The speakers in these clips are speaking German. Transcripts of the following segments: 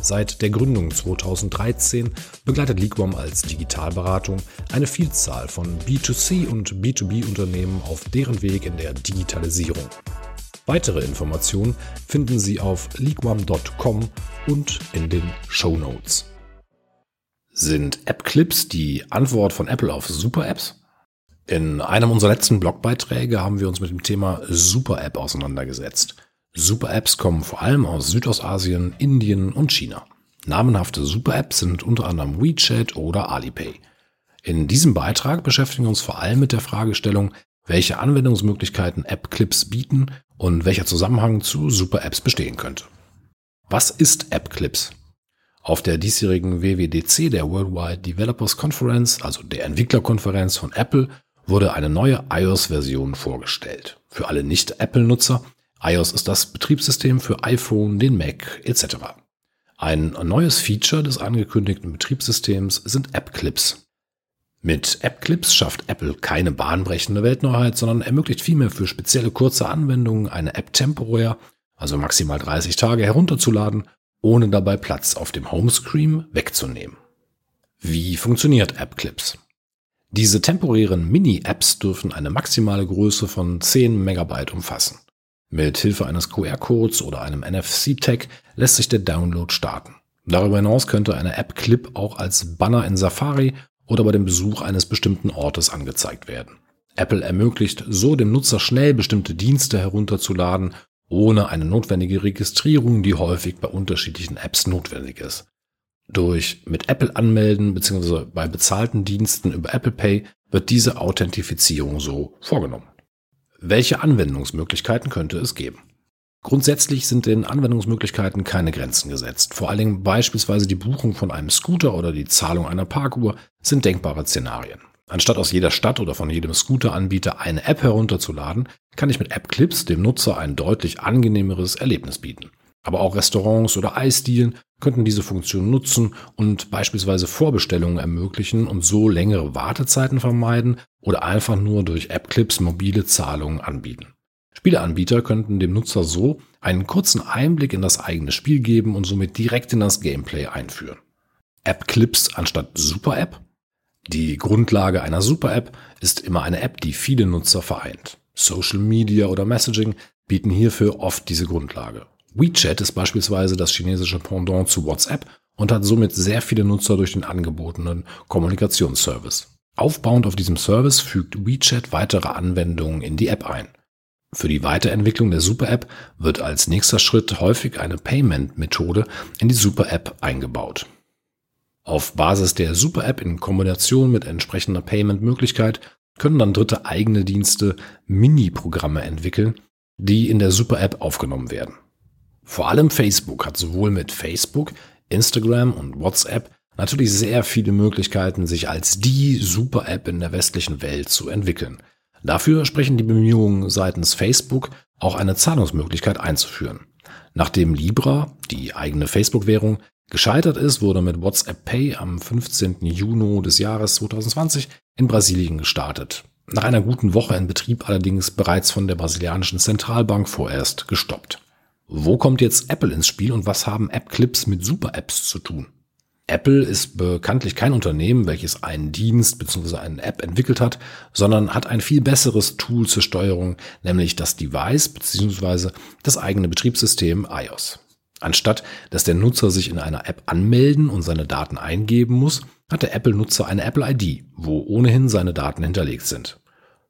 Seit der Gründung 2013 begleitet Liquam als Digitalberatung eine Vielzahl von B2C und B2B-Unternehmen auf deren Weg in der Digitalisierung. Weitere Informationen finden Sie auf liquam.com und in den Show Notes. Sind App-Clips die Antwort von Apple auf Super-Apps? In einem unserer letzten Blogbeiträge haben wir uns mit dem Thema Super-App auseinandergesetzt. Super-Apps kommen vor allem aus Südostasien, Indien und China. Namenhafte Super-Apps sind unter anderem WeChat oder Alipay. In diesem Beitrag beschäftigen wir uns vor allem mit der Fragestellung, welche Anwendungsmöglichkeiten App-Clips bieten und welcher Zusammenhang zu Super-Apps bestehen könnte. Was ist App-Clips? Auf der diesjährigen WWDC, der Worldwide Developers Conference, also der Entwicklerkonferenz von Apple, wurde eine neue iOS-Version vorgestellt. Für alle Nicht-Apple-Nutzer iOS ist das Betriebssystem für iPhone, den Mac etc. Ein neues Feature des angekündigten Betriebssystems sind App-Clips. Mit App-Clips schafft Apple keine bahnbrechende Weltneuheit, sondern ermöglicht vielmehr für spezielle kurze Anwendungen eine App temporär, also maximal 30 Tage herunterzuladen, ohne dabei Platz auf dem Homescreen wegzunehmen. Wie funktioniert App-Clips? Diese temporären Mini-Apps dürfen eine maximale Größe von 10 Megabyte umfassen. Mit Hilfe eines QR-Codes oder einem NFC-Tag lässt sich der Download starten. Darüber hinaus könnte eine App-Clip auch als Banner in Safari oder bei dem Besuch eines bestimmten Ortes angezeigt werden. Apple ermöglicht so dem Nutzer schnell bestimmte Dienste herunterzuladen, ohne eine notwendige Registrierung, die häufig bei unterschiedlichen Apps notwendig ist. Durch mit Apple anmelden bzw. bei bezahlten Diensten über Apple Pay wird diese Authentifizierung so vorgenommen. Welche Anwendungsmöglichkeiten könnte es geben? Grundsätzlich sind den Anwendungsmöglichkeiten keine Grenzen gesetzt. Vor allen Dingen beispielsweise die Buchung von einem Scooter oder die Zahlung einer Parkuhr sind denkbare Szenarien. Anstatt aus jeder Stadt oder von jedem Scooteranbieter eine App herunterzuladen, kann ich mit App Clips dem Nutzer ein deutlich angenehmeres Erlebnis bieten. Aber auch Restaurants oder Eisdielen könnten diese Funktion nutzen und beispielsweise Vorbestellungen ermöglichen und so längere Wartezeiten vermeiden oder einfach nur durch App-Clips mobile Zahlungen anbieten. Spieleanbieter könnten dem Nutzer so einen kurzen Einblick in das eigene Spiel geben und somit direkt in das Gameplay einführen. App-Clips anstatt Super-App? Die Grundlage einer Super-App ist immer eine App, die viele Nutzer vereint. Social Media oder Messaging bieten hierfür oft diese Grundlage. WeChat ist beispielsweise das chinesische Pendant zu WhatsApp und hat somit sehr viele Nutzer durch den angebotenen Kommunikationsservice. Aufbauend auf diesem Service fügt WeChat weitere Anwendungen in die App ein. Für die Weiterentwicklung der Super-App wird als nächster Schritt häufig eine Payment-Methode in die Super-App eingebaut. Auf Basis der Super-App in Kombination mit entsprechender Payment-Möglichkeit können dann dritte eigene Dienste Mini-Programme entwickeln, die in der Super-App aufgenommen werden. Vor allem Facebook hat sowohl mit Facebook, Instagram und WhatsApp natürlich sehr viele Möglichkeiten, sich als die Super-App in der westlichen Welt zu entwickeln. Dafür sprechen die Bemühungen seitens Facebook, auch eine Zahlungsmöglichkeit einzuführen. Nachdem Libra, die eigene Facebook-Währung, gescheitert ist, wurde mit WhatsApp Pay am 15. Juni des Jahres 2020 in Brasilien gestartet. Nach einer guten Woche in Betrieb allerdings bereits von der brasilianischen Zentralbank vorerst gestoppt. Wo kommt jetzt Apple ins Spiel und was haben App-Clips mit Super-Apps zu tun? Apple ist bekanntlich kein Unternehmen, welches einen Dienst bzw. eine App entwickelt hat, sondern hat ein viel besseres Tool zur Steuerung, nämlich das Device bzw. das eigene Betriebssystem iOS. Anstatt dass der Nutzer sich in einer App anmelden und seine Daten eingeben muss, hat der Apple-Nutzer eine Apple ID, wo ohnehin seine Daten hinterlegt sind.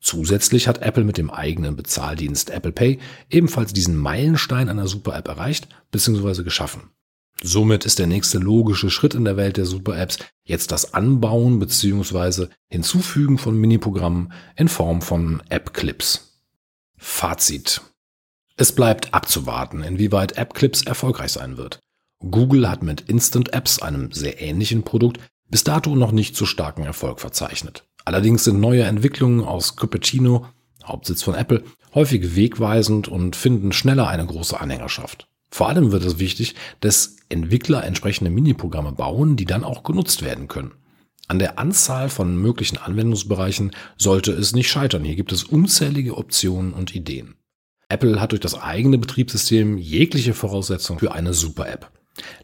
Zusätzlich hat Apple mit dem eigenen Bezahldienst Apple Pay ebenfalls diesen Meilenstein einer Super-App erreicht bzw. geschaffen. Somit ist der nächste logische Schritt in der Welt der Super-Apps jetzt das Anbauen bzw. Hinzufügen von Miniprogrammen in Form von App-Clips. Fazit. Es bleibt abzuwarten, inwieweit App-Clips erfolgreich sein wird. Google hat mit Instant Apps, einem sehr ähnlichen Produkt, bis dato noch nicht so starken Erfolg verzeichnet. Allerdings sind neue Entwicklungen aus Cupertino, Hauptsitz von Apple, häufig wegweisend und finden schneller eine große Anhängerschaft. Vor allem wird es wichtig, dass Entwickler entsprechende Miniprogramme bauen, die dann auch genutzt werden können. An der Anzahl von möglichen Anwendungsbereichen sollte es nicht scheitern. Hier gibt es unzählige Optionen und Ideen. Apple hat durch das eigene Betriebssystem jegliche Voraussetzung für eine Super-App.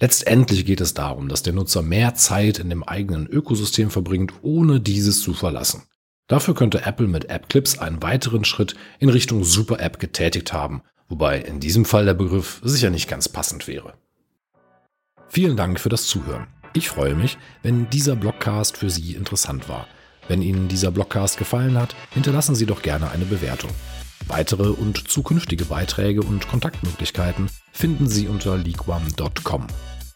Letztendlich geht es darum, dass der Nutzer mehr Zeit in dem eigenen Ökosystem verbringt, ohne dieses zu verlassen. Dafür könnte Apple mit App Clips einen weiteren Schritt in Richtung Super App getätigt haben, wobei in diesem Fall der Begriff sicher nicht ganz passend wäre. Vielen Dank für das Zuhören. Ich freue mich, wenn dieser Blogcast für Sie interessant war. Wenn Ihnen dieser Blogcast gefallen hat, hinterlassen Sie doch gerne eine Bewertung. Weitere und zukünftige Beiträge und Kontaktmöglichkeiten finden Sie unter leaguam.com.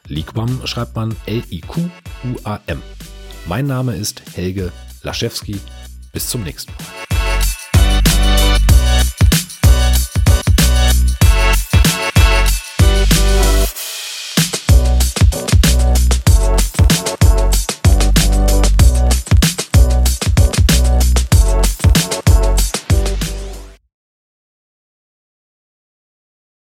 Leaguam schreibt man L-I-Q-U-A-M. Mein Name ist Helge Laschewski. Bis zum nächsten Mal.